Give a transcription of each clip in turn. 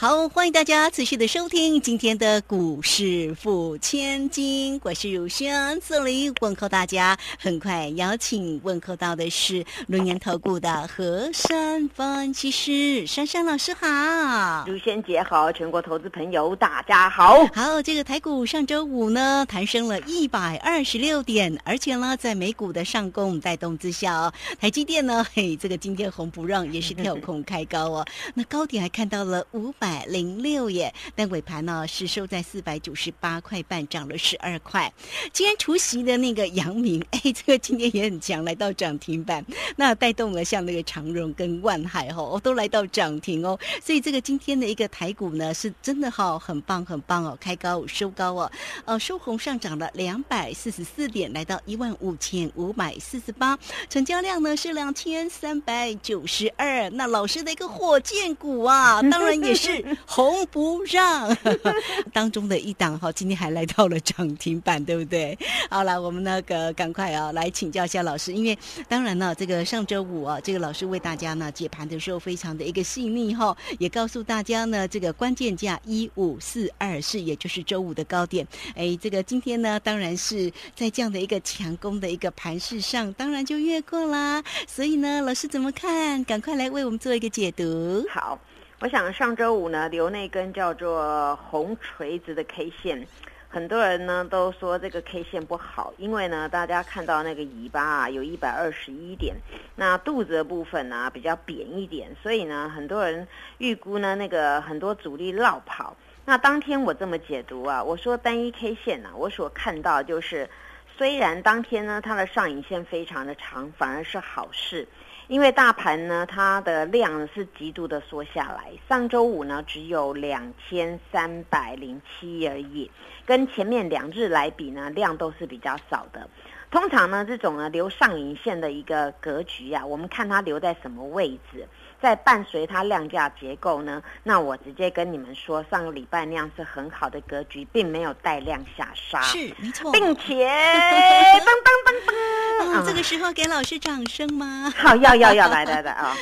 好，欢迎大家持续的收听今天的股市付千金，我是如轩，这里问候大家。很快邀请问候到的是龙岩投顾的何山分析师珊珊老师好，如轩姐好，全国投资朋友大家好。好，这个台股上周五呢，弹升了一百二十六点，而且呢，在美股的上攻带动之下哦，台积电呢，嘿，这个今天红不让，也是跳空开高哦，那高点还看到了五百。零六耶，但尾盘呢是收在四百九十八块半，涨了十二块。今天除夕的那个阳明，哎，这个今天也很强，来到涨停板，那带动了像那个长荣跟万海哈，都来到涨停哦。所以这个今天的一个台股呢，是真的哈，很棒很棒哦，开高收高哦，呃，收红上涨了两百四十四点，来到一万五千五百四十八，成交量呢是两千三百九十二。那老师的一个火箭股啊，当然也是。红不让 当中的一档哈，今天还来到了涨停板，对不对？好了，我们那个赶快啊，来请教一下老师，因为当然呢，这个上周五啊，这个老师为大家呢解盘的时候非常的一个细腻哈，也告诉大家呢，这个关键价一五四二四，也就是周五的高点。哎，这个今天呢，当然是在这样的一个强攻的一个盘势上，当然就越过啦。所以呢，老师怎么看？赶快来为我们做一个解读。好。我想上周五呢留那根叫做红锤子的 K 线，很多人呢都说这个 K 线不好，因为呢大家看到那个尾巴啊有一百二十一点，那肚子的部分呢比较扁一点，所以呢很多人预估呢那个很多主力绕跑。那当天我这么解读啊，我说单一 K 线呢，我所看到就是虽然当天呢它的上影线非常的长，反而是好事。因为大盘呢，它的量是极度的缩下来。上周五呢，只有两千三百零七而已，跟前面两日来比呢，量都是比较少的。通常呢，这种呢留上影线的一个格局啊，我们看它留在什么位置。在伴随它量价结构呢，那我直接跟你们说，上个礼拜那样是很好的格局，并没有带量下杀，是没错，并且 噔噔噔噔，这个时候给老师掌声吗？好，要要要来来来啊！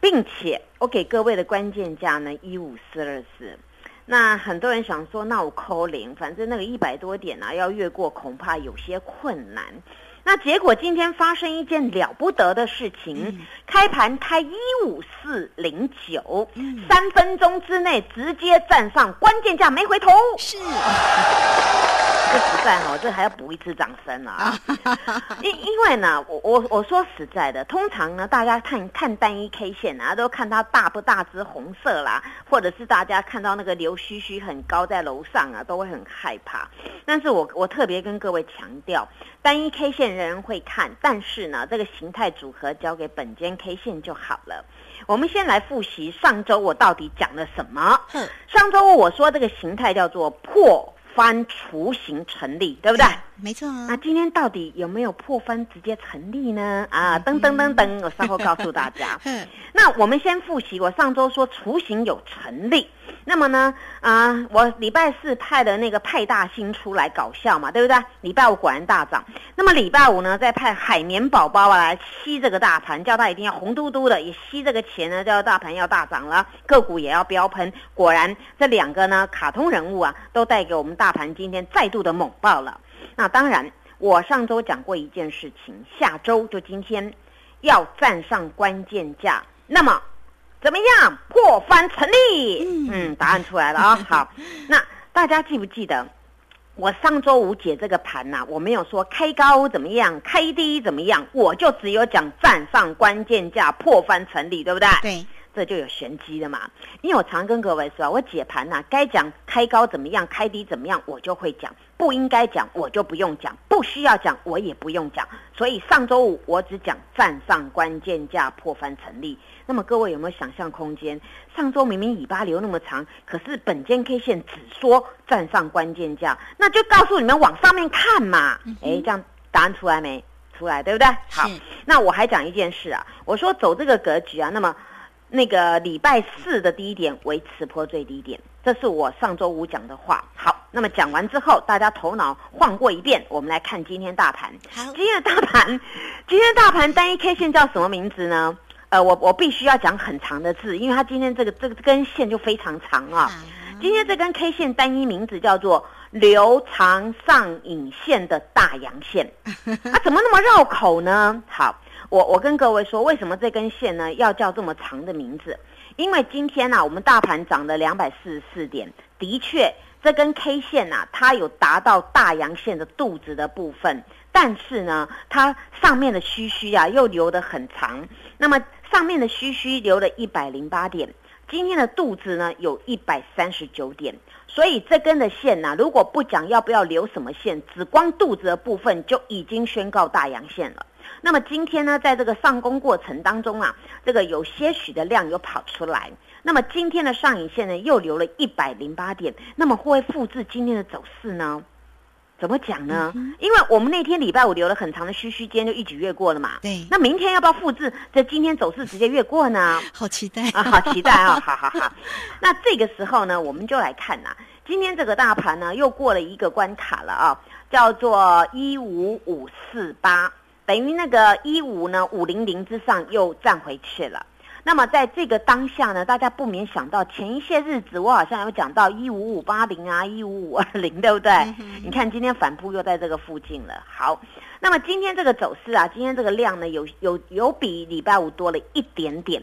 并且我给各位的关键价呢，一五四二四。那很多人想说，那我扣零，反正那个一百多点啊，要越过恐怕有些困难。那结果今天发生一件了不得的事情，开盘开一五四零九，三分钟之内直接站上关键价没回头。是，这实在哦，这还要补一次掌声啊！因因为呢，我我我说实在的，通常呢，大家看看单一 K 线啊，都看它大不大只红色啦，或者是大家看到那个流须须很高在楼上啊，都会很害怕。但是我我特别跟各位强调。单一 K 线人人会看，但是呢，这个形态组合交给本间 K 线就好了。我们先来复习上周我到底讲了什么。上周我说这个形态叫做破翻雏形成立，对不对？没错。那今天到底有没有破翻直接成立呢？啊，噔噔噔噔，我稍后告诉大家。那我们先复习，我上周说雏形有成立。那么呢，啊，我礼拜四派的那个派大星出来搞笑嘛，对不对？礼拜五果然大涨。那么礼拜五呢，再派海绵宝宝啊来吸这个大盘，叫他一定要红嘟嘟的，也吸这个钱呢，叫大盘要大涨了，个股也要飙喷。果然，这两个呢，卡通人物啊，都带给我们大盘今天再度的猛爆了。那当然，我上周讲过一件事情，下周就今天要站上关键价。那么。怎么样破翻成立？嗯，答案出来了啊！好，那大家记不记得我上周五解这个盘呐？我没有说开高怎么样，开低怎么样，我就只有讲站上关键价破翻成立，对不对？对。这就有玄机了嘛，因为我常跟各位说，我解盘呐，该讲开高怎么样，开低怎么样，我就会讲；不应该讲，我就不用讲；不需要讲，我也不用讲。所以上周五我只讲站上关键价破翻成立。那么各位有没有想象空间？上周明明尾巴留那么长，可是本间 K 线只说站上关键价，那就告诉你们往上面看嘛。哎，这样答案出来没？出来，对不对？好，那我还讲一件事啊，我说走这个格局啊，那么那个礼拜四的低点为此波最低点，这是我上周五讲的话。好，那么讲完之后，大家头脑晃过一遍，我们来看今天大盘。好，今天的大盘，今天大盘单一 K 线叫什么名字呢？呃，我我必须要讲很长的字，因为它今天这个这个根线就非常长啊。今天这根 K 线单一名字叫做留长上影线的大阳线，啊，怎么那么绕口呢？好，我我跟各位说，为什么这根线呢要叫这么长的名字？因为今天呢、我们大盘涨了两百四十四点，的确这根 K 线呐、它有达到大阳线的肚子的部分，但是呢，它上面的虚虚啊又留得很长，那么上面的虚虚留了一百零八点。今天的肚子呢有一百三十九点，所以这根的线呢、如果不讲要不要留什么线，只光肚子的部分就已经宣告大阳线了。那么今天呢，在这个上攻过程当中啊，这个有些许的量有跑出来。那么今天的上影线呢，又留了一百零八点，那么会不会复制今天的走势呢？怎么讲呢？因为我们那天礼拜五留了很长的虚虚，间就一举越过了嘛。对那明天要不要复制？这今天走势直接越过呢？好期待啊，好期待啊！好好好。那这个时候呢，我们就来看呐、今天这个大盘呢又过了一个关卡了啊，叫做一五五四八，等于那个一五呢五零零之上又站回去了。那么在这个当下呢，大家不免想到前一些日子我好像有讲到一五五八零啊，一五五二零，对不对？你看今天反扑又在这个附近了。好，那么今天这个走势啊，今天这个量呢，有有有比礼拜五多了一点点。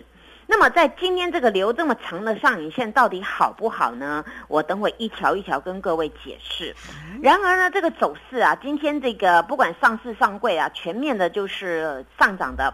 那么在今天这个留这么长的上影线到底好不好呢？我等会一条一条跟各位解释。然而呢，这个走势啊，今天这个不管上市上柜啊，全面的就是上涨的。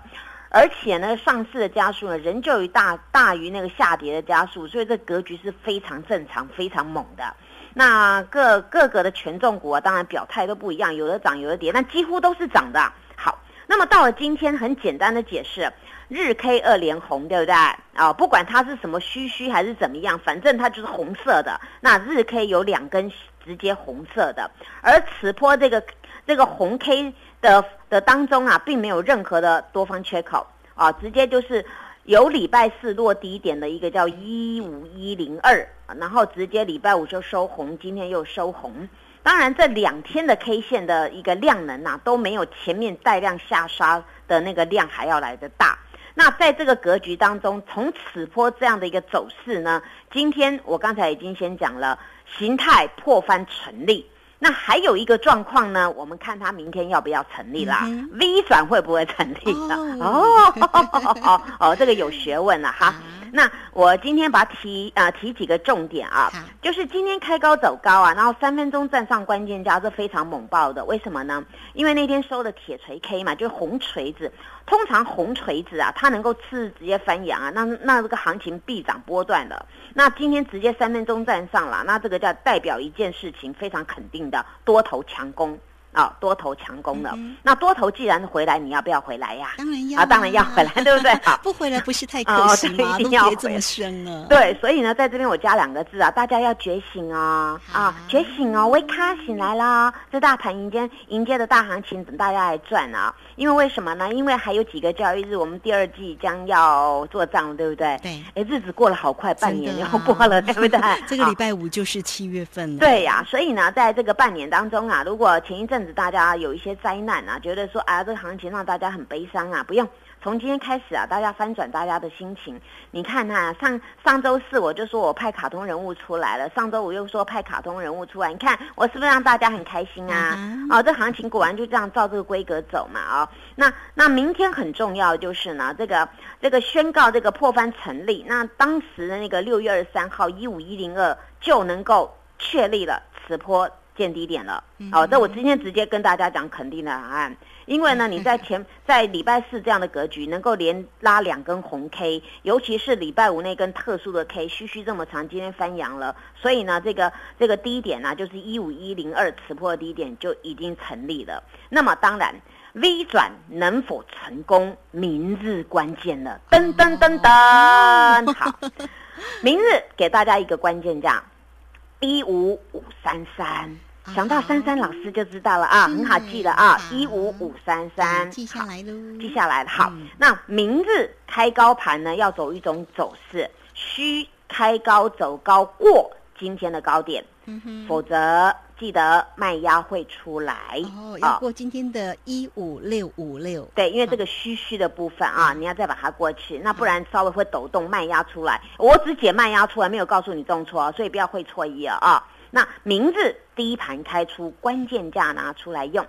而且呢，上市的加速呢，仍旧于大大于那个下跌的加速，所以这格局是非常正常、非常猛的。那各各个的权重股啊，当然表态都不一样，有的涨，有的跌，但几乎都是涨的。好，那么到了今天，很简单的解释，日 K 二连红，对不对？啊、不管它是什么虚虚还是怎么样，反正它就是红色的。那日 K 有两根直接红色的，而此波这个这个红 K 的的当中啊，并没有任何的多方缺口啊，直接就是有礼拜四落低点的一个叫一五一零二，然后直接礼拜五就收红，今天又收红。当然，这两天的 K 线的一个量能啊，都没有前面带量下杀的那个量还要来得大。那在这个格局当中，从此波这样的一个走势呢，今天我刚才已经先讲了，形态破翻成立。那还有一个状况呢，我们看它明天要不要成立啦、嗯 v 转会不会成立呢？哦哦哦哦，这个有学问了哈。啊那我今天把它提啊、提几个重点啊，就是今天开高走高啊，然后三分钟站上关键价，这非常猛爆的。为什么呢？因为那天收的铁锤 K 嘛，就是红锤子。通常红锤子啊，它能够次日直接翻阳啊，那那这个行情必涨波段的。那今天直接三分钟站上了，那这个叫代表一件事情非常肯定的多头强攻啊，多头强攻了。嗯那多头既然回来，你要不要回来呀？当然要啊，当然要回来，对不对？好。不回来不是太哦可惜吗？对一定要这么深了，对，所以呢，在这边我加两个字啊，大家要觉醒哦，啊，觉醒哦，维卡醒来啦！这大盘迎接迎接的大行情，等大家来赚啊！因为为什么呢？因为还有几个交易日，我们第二季将要做账，对不对？对哎，日子过了好快，半年要过了，对不对？这个礼拜五就是七月份了，对呀、所以呢，在这个半年当中啊，如果前一阵子大家有一些灾难啊，觉得说啊这个行情让大家很悲伤啊，不用。从今天开始啊，大家翻转大家的心情。你看哈、上上周四我就说我派卡通人物出来了，上周五又说派卡通人物出来，你看我是不是让大家很开心啊？嗯哦，这行情果然就这样照这个规格走嘛啊、哦。那那明天很重要就是呢，这个这个宣告这个破翻成立，那当时的那个六月二十三号一五一零二就能够确立了此波见低点了。哦，这我今天直接跟大家讲肯定的答案，因为呢，你在前在礼拜四这样的格局能够连拉两根红 K，尤其是礼拜五那根特殊的 K，虚虚这么长，今天翻阳了，所以呢，这个这个低点呢、就是一五一零二此破的低点就已经成立了。那么当然。V 转能否成功，明日关键了。噔噔噔噔，好，明日给大家一个关键价，一五五三三。想到珊珊老师就知道了啊，很好记了啊，一五五三三，记下来喽，记下来了。好，那明日开高盘呢，要走一种走势，需开高走高过今天的高点，否则。记得卖压会出来哦，要过今天的一五六五六。对，因为这个虚虚的部分啊，你要再把它过去，那不然稍微会抖动卖压出来。我只解卖压出来，没有告诉你重挫，所以不要会错意了啊。那明日第一盘开出关键价拿出来用，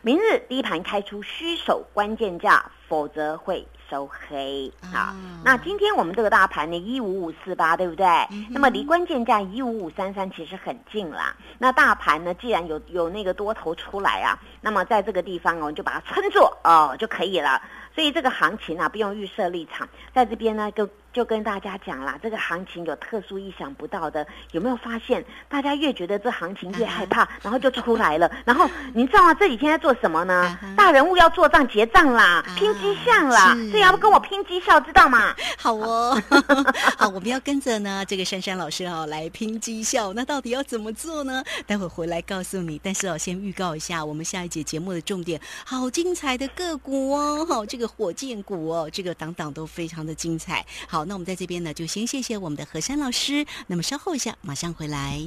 明日第一盘开出虚守关键价，否则会。收黑好，那今天我们这个大盘呢，一五五四八，对不对？那么离关键价一五五三三其实很近啦。那大盘呢，既然有有那个多头出来啊，那么在这个地方哦，我们就把它撑住哦就可以了。所以这个行情啊，不用预设立场，在这边呢，就就跟大家讲啦，这个行情有特殊意想不到的，有没有发现？大家越觉得这行情越害怕，然后就出来了。然后你知道吗？这几天在做什么呢？大人物要做账结账啦，拼绩效啦，所以要跟我拼绩效，知道吗？好哦，好，我们要跟着呢这个珊珊老师哦来拼绩效。那到底要怎么做呢？待会回来告诉你。但是哦，先预告一下我们下一节节目的重点，好精彩的个股哦，好这个。火箭股哦，这个档档都非常的精彩。好，那我们在这边呢，就先谢谢我们的何山老师。那么稍后一下，马上回来。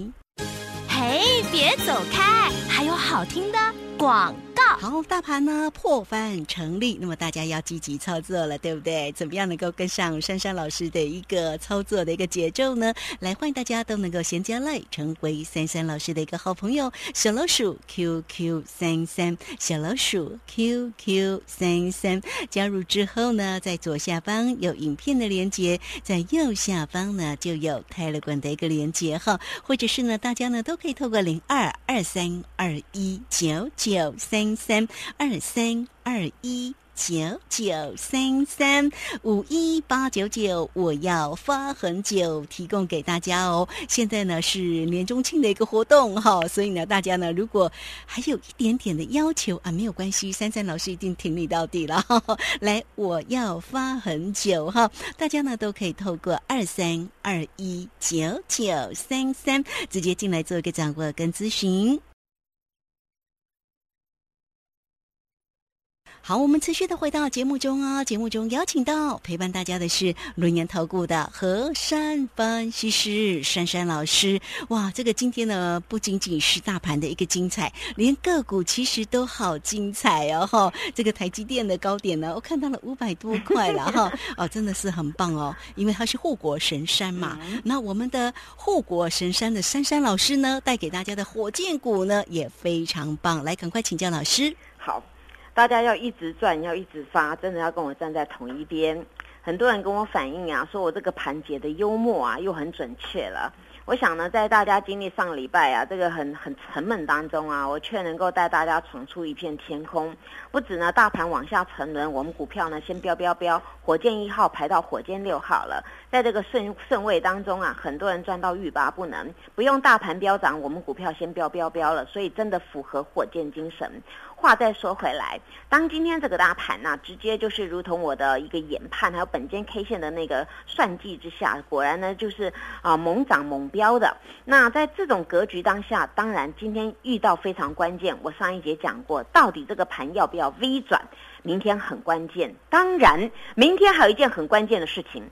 嘿，别走开，还有好听的广告。好，大盘呢破翻成立，那么大家要积极操作了，对不对？怎么样能够跟上珊珊老师的一个操作的一个节奏呢？来，欢迎大家都能够先加来，成为珊珊老师的一个好朋友。小老鼠 QQ 三三，小老鼠 QQ 三三，加入之后呢，在左下方有影片的连接，在右下方呢就有泰勒管的一个连接哈，或者是呢，大家呢都可以透过零二二三二一九九三。三三二三二一九九三三五一八九九，我要发很久，提供给大家哦。现在呢是年中庆的一个活动哈，所以呢大家呢如果还有一点点的要求啊，没有关系，三三老师一定挺你到底了。来，我要发很久哈，大家呢都可以透过二三二一九九三三直接进来做一个掌握跟咨询。好，我们持续的回到节目中啊，节目中邀请到陪伴大家的是轮研投顾的何山分析师珊珊老师。哇，这个今天呢，不仅仅是大盘的一个精彩，连个股其实都好精彩哦！哈，这个台积电的高点呢，我看到了五百多块了哈，哦，真的是很棒哦，因为它是护国神山嘛。那我们的护国神山的珊珊老师呢，带给大家的火箭股呢，也非常棒。来，赶快请教老师。好。大家要一直赚，要一直发，真的要跟我站在同一边。很多人跟我反映啊，说我这个盘解的幽默啊，又很准确了。我想呢，在大家经历上礼拜啊，这个很很沉闷当中啊，我却能够带大家闯出一片天空。不止呢，大盘往下沉沦，我们股票呢先飙飙飙，火箭一号排到火箭六号了。在这个顺顺位当中啊，很多人赚到欲罢不能。不用大盘飙涨，我们股票先飙飙飙了，所以真的符合火箭精神。话再说回来，当今天这个大盘呢，直接就是如同我的一个研判，还有本间 K 线的那个算计之下，果然呢就是啊猛涨猛飙的。那在这种格局当下，当然今天遇到非常关键。我上一节讲过，到底这个盘要不要 V 转，明天很关键。当然，明天还有一件很关键的事情，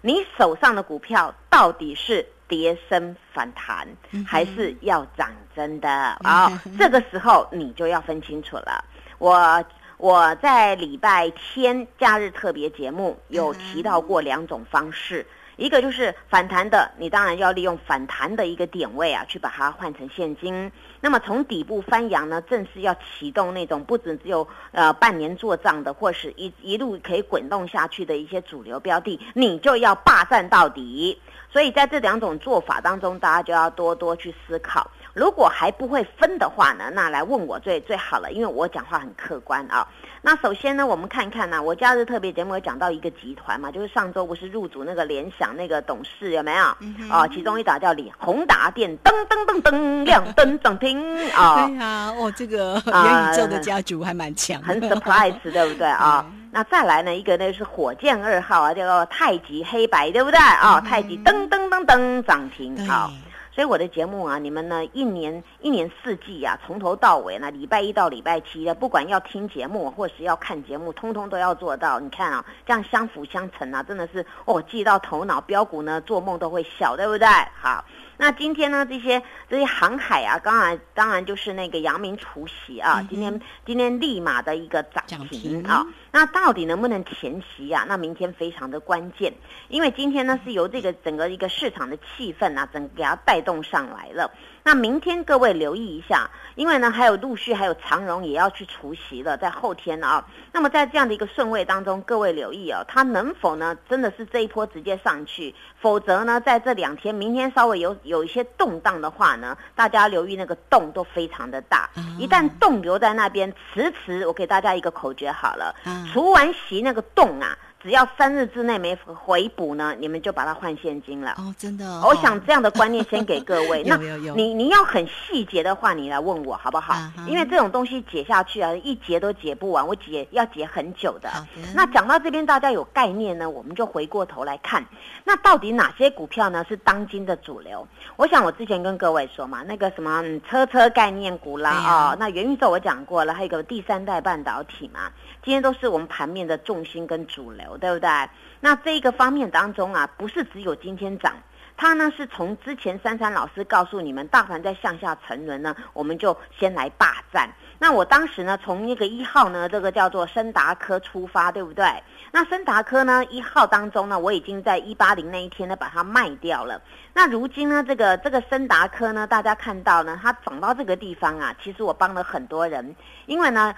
你手上的股票到底是。跌升反弹，还是要涨真的啊？这个时候你就要分清楚了。我我在礼拜天假日特别节目有提到过两种方式。一个就是反弹的，你当然要利用反弹的一个点位啊，去把它换成现金。那么从底部翻扬呢，正是要启动那种不止只有呃半年做账的，或是一一路可以滚动下去的一些主流标的，你就要霸占到底。所以在这两种做法当中，大家就要多多去思考。如果还不会分的话呢，那来问我最最好了，因为我讲话很客观啊。那首先呢，我们看看呢，我假日特别节目有讲到一个集团嘛，就是上周不是入主那个联想那个董事有没有？啊，其中一打叫李宏达电，噔噔噔噔亮灯涨停啊！对啊，哦，这个元宇宙的家族还蛮强，很 surprise，对不对啊？那再来呢，一个呢是火箭二号啊，叫做太极黑白，对不对啊？太极噔噔噔噔涨停啊！所以我的节目啊，你们呢一年一年四季啊，从头到尾呢，礼拜一到礼拜七的，不管要听节目或是要看节目，通通都要做到。你看啊，这样相辅相成啊，真的是哦，记到头脑，标股呢做梦都会笑，对不对？好。那今天呢？这些这些航海啊，当然当然就是那个阳明除夕啊，今天今天立马的一个涨停啊。那到底能不能前期啊？那明天非常的关键，因为今天呢是由这个整个一个市场的气氛啊，整给它带动上来了。那明天各位留意一下，因为呢还有陆续还有长荣也要去除夕了，在后天啊。那么在这样的一个顺位当中，各位留意哦，它能否呢真的是这一波直接上去？否则呢在这两天，明天稍微有有一些动荡的话呢，大家留意那个洞都非常的大。一旦洞留在那边，迟迟我给大家一个口诀好了，除完席那个洞啊。只要三日之内没回补呢，你们就把它换现金了。哦，真的。我想这样的观念先给各位。那你你要很细节的话，你来问我好不好？因为这种东西解下去啊，一节都解不完，我解要解很久的。那讲到这边，大家有概念呢，我们就回过头来看，那到底哪些股票呢是当今的主流？我想我之前跟各位说嘛，那个什么车车概念股啦，哦，那元宇宙我讲过了，还有个第三代半导体嘛。今天都是我们盘面的重心跟主流，对不对？那这一个方面当中啊，不是只有今天涨，它呢是从之前珊珊老师告诉你们，大盘在向下沉沦呢，我们就先来霸占。那我当时呢，从那个一号呢，这个叫做森达科出发，对不对？那森达科呢，一号当中呢，我已经在一八零那一天呢把它卖掉了。那如今呢，这个这个森达科呢，大家看到呢，它涨到这个地方啊，其实我帮了很多人，因为呢。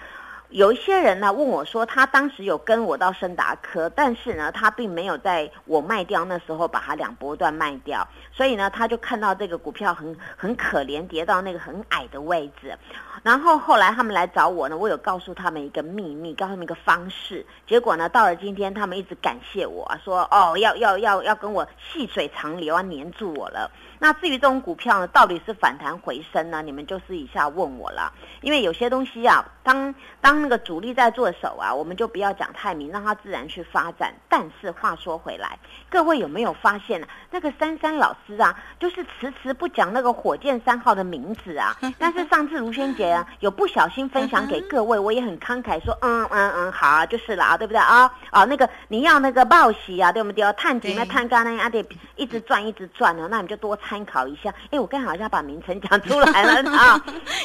有一些人呢问我说，他当时有跟我到深达科，但是呢，他并没有在我卖掉那时候把它两波段卖掉，所以呢，他就看到这个股票很很可怜，跌到那个很矮的位置。然后后来他们来找我呢，我有告诉他们一个秘密，告诉他们一个方式。结果呢，到了今天，他们一直感谢我说，哦，要要要要跟我细水长流，要黏住我了。那至于这种股票呢，到底是反弹回升呢？你们就私底下问我了。因为有些东西啊，当当那个主力在做手啊，我们就不要讲太明，让它自然去发展。但是话说回来，各位有没有发现啊？那个珊珊老师啊，就是迟迟不讲那个火箭三号的名字啊。但是上次卢轩姐啊，有不小心分享给各位，我也很慷慨说，嗯嗯嗯，好啊，就是了啊，对不对啊？啊，那个你要那个报喜啊，对不对？探底那探干那啊，得一直转一直转啊，那你就多。参考一下，哎，我刚好像把名称讲出来了 啊，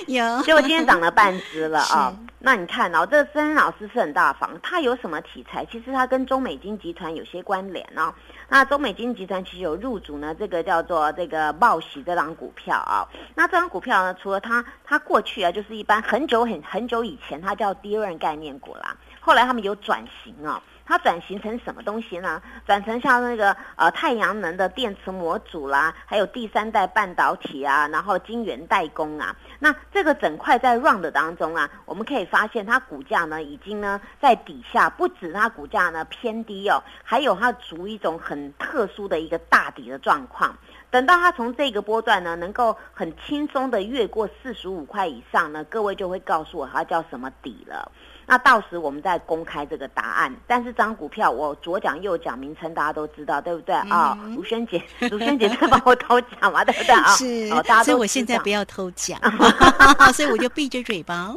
有，结果今天涨了半只了啊。那你看哦，这个曾老师是很大方，他有什么题材？其实他跟中美金集团有些关联哦。那中美金集团其实有入主呢，这个叫做这个茂喜这张股票啊。那这张股票呢，除了它，它过去啊就是一般很久很很久以前，它叫第二概念股啦。后来他们有转型啊。它转型成什么东西呢？转成像那个呃太阳能的电池模组啦，还有第三代半导体啊，然后晶圆代工啊。那这个整块在 round 当中啊，我们可以发现它股价呢已经呢在底下，不止它股价呢偏低哦，还有它处于一种很特殊的一个大底的状况。等到它从这个波段呢能够很轻松的越过四十五块以上呢，各位就会告诉我它叫什么底了。那到时我们再公开这个答案。但是这张股票我左讲右讲名称，大家都知道，对不对啊？卢萱姐，卢萱姐在帮我偷讲嘛，对不对啊？是，所以我现在不要偷讲，所以我就闭着嘴巴。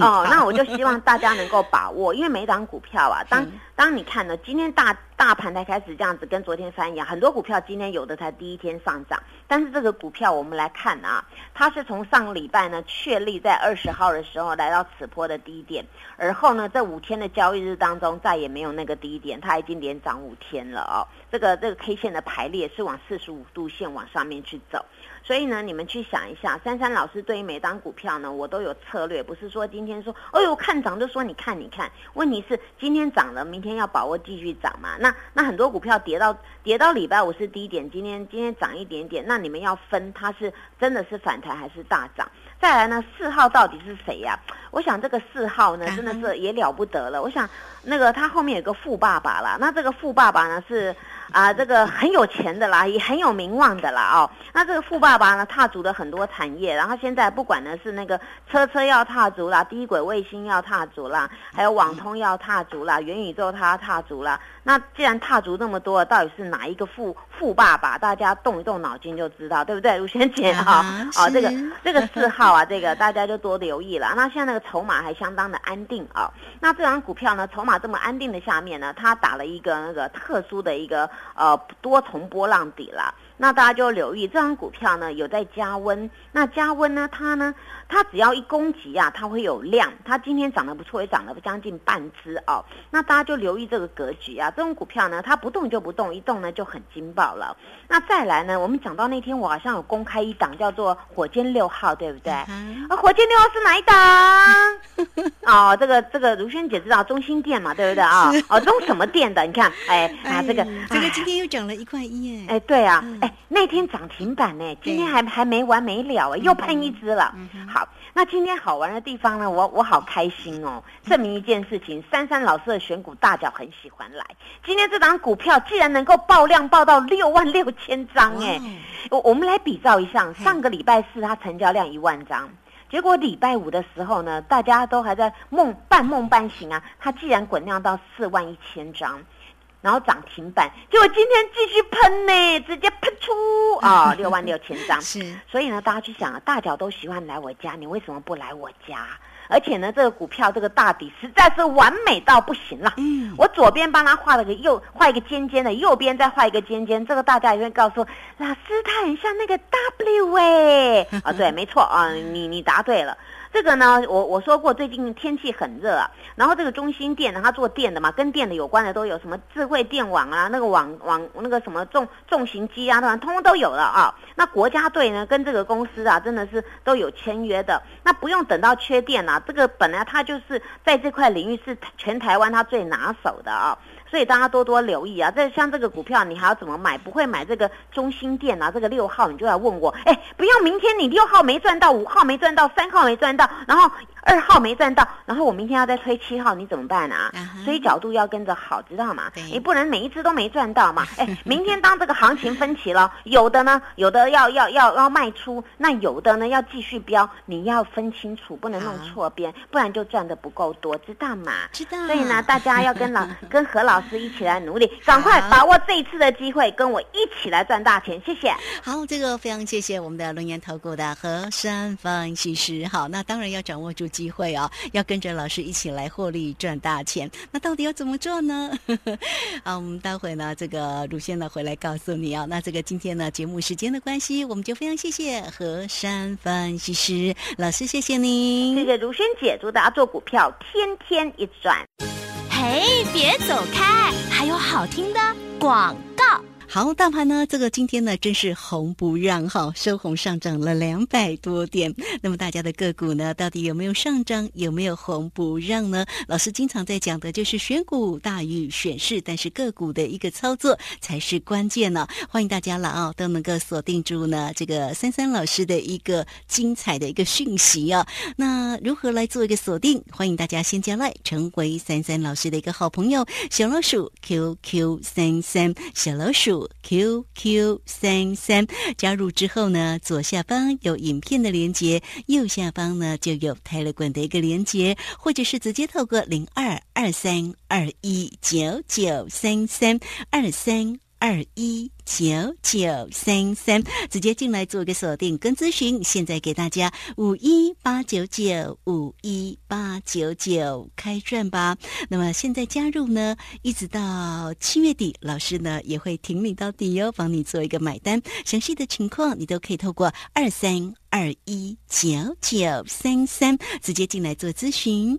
哦，那我就希望大家能够把握，因为每档股票啊，当当你看呢，今天大大盘才开始这样子，跟昨天翻一样，很多股票今天有的才第一天上涨，但是这个股票我们来看啊，它是从上个礼拜呢确立在二十号的时候来到此波的低点，而后呢，这五天的交易日当中，再也没有那个低点，它已经连涨五天了哦。这个这个 K 线的排列是往四十五度线往上面去走。所以呢，你们去想一下，珊珊老师对于每张股票呢，我都有策略，不是说今天说，哎呦看涨就说你看你看，问题是今天涨了，明天要把握继续涨嘛。那那很多股票跌到跌到礼拜五是低点，今天今天涨一点点，那你们要分它是真的是反弹还是大涨？再来呢，四号到底是谁呀？我想这个四号呢，真的是也了不得了。我想那个他后面有个富爸爸啦，那这个富爸爸呢是。啊，这个很有钱的啦，也很有名望的啦哦。那这个富爸爸呢，踏足了很多产业，然后现在不管呢是那个车车要踏足啦，低轨卫星要踏足啦，还有网通要踏足啦，元宇宙他要踏足啦。那既然踏足那么多，到底是哪一个富富爸爸？大家动一动脑筋就知道，对不对？卢萱姐哈，哦，这个这个四号啊，这个大家就多留意了。那现在那个筹码还相当的安定啊。那这张股票呢，筹码这么安定的下面呢，它打了一个那个特殊的一个。呃，多重波浪底了。那大家就留意这张股票呢，有在加温。那加温呢，它呢，它只要一攻击啊，它会有量。它今天涨得不错，也涨了将近半只哦。那大家就留意这个格局啊。这种股票呢，它不动就不动，一动呢就很惊爆了。那再来呢，我们讲到那天我好像有公开一档叫做火箭六号，对不对？啊，火箭六号是哪一档？哦，这个这个如萱姐知道中心店嘛，对不对啊？哦，中什么店的？你看，哎 啊，这个这个今天又涨了一块一哎，哎，对啊，哎。那天涨停板呢，今天还还没完没了又喷一只了。好，那今天好玩的地方呢，我我好开心哦，证明一件事情，珊珊老师的选股大脚很喜欢来。今天这档股票既然能够爆量爆到六万六千张，哎，我我们来比照一下，上个礼拜四它成交量一万张，结果礼拜五的时候呢，大家都还在梦半梦半醒啊，它既然滚量到四万一千张。然后涨停板，结果今天继续喷呢，直接喷出 啊，六万六千张。是，所以呢，大家去想啊，大脚都喜欢来我家，你为什么不来我家？而且呢，这个股票这个大底实在是完美到不行了。嗯，我左边帮他画了个右，画一个尖尖的，右边再画一个尖尖，这个大家也会告诉老师，他很像那个 W 哎。啊，对，没错啊，你你答对了。这个呢，我我说过，最近天气很热啊。然后这个中心电呢，它做电的嘛，跟电的有关的都有什么智慧电网啊，那个网网那个什么重重型机啊，通通都有了啊。那国家队呢，跟这个公司啊，真的是都有签约的。那不用等到缺电啊，这个本来它就是在这块领域是全台湾它最拿手的啊。所以大家多多留意啊！这像这个股票，你还要怎么买？不会买这个中心店啊？这个六号，你就来问我。哎，不要明天你六号没赚到，五号没赚到，三号没赚到，然后。二号没赚到，然后我明天要再推七号，你怎么办啊？所以角度要跟着好，知道吗？你不能每一只都没赚到嘛。哎，明天当这个行情分歧了，有的呢，有的要要要要卖出，那有的呢要继续飙，你要分清楚，不能弄错边，不然就赚的不够多，知道吗？知道。所以呢，大家要跟老 跟何老师一起来努力，赶快把握这一次的机会，跟我一起来赚大钱。谢谢。好，这个非常谢谢我们的龙岩投顾的何山分析师。好，那当然要掌握住。机会哦，要跟着老师一起来获利赚大钱。那到底要怎么做呢？好，我们待会呢，这个鲁先呢回来告诉你哦。那这个今天呢，节目时间的关系，我们就非常谢谢何山分析师。老师，谢谢您，谢谢如轩姐，祝大家做股票天天一赚。嘿，别走开，还有好听的广告。好，大盘呢？这个今天呢，真是红不让哈，收红上涨了两百多点。那么大家的个股呢，到底有没有上涨？有没有红不让呢？老师经常在讲的就是选股大于选市，但是个股的一个操作才是关键呢。欢迎大家了啊，都能够锁定住呢这个三三老师的一个精彩的一个讯息啊。那如何来做一个锁定？欢迎大家先加来，成为三三老师的一个好朋友，小老鼠 QQ 三三小老鼠。QQ 三三加入之后呢，左下方有影片的连接，右下方呢就有泰勒管的一个连接，或者是直接透过零二二三二一九九三三二三。二一九九三三，直接进来做个锁定跟咨询。现在给大家五一八九九五一八九九开赚吧。那么现在加入呢，一直到七月底，老师呢也会挺你到底哟，帮你做一个买单。详细的情况你都可以透过二三二一九九三三直接进来做咨询。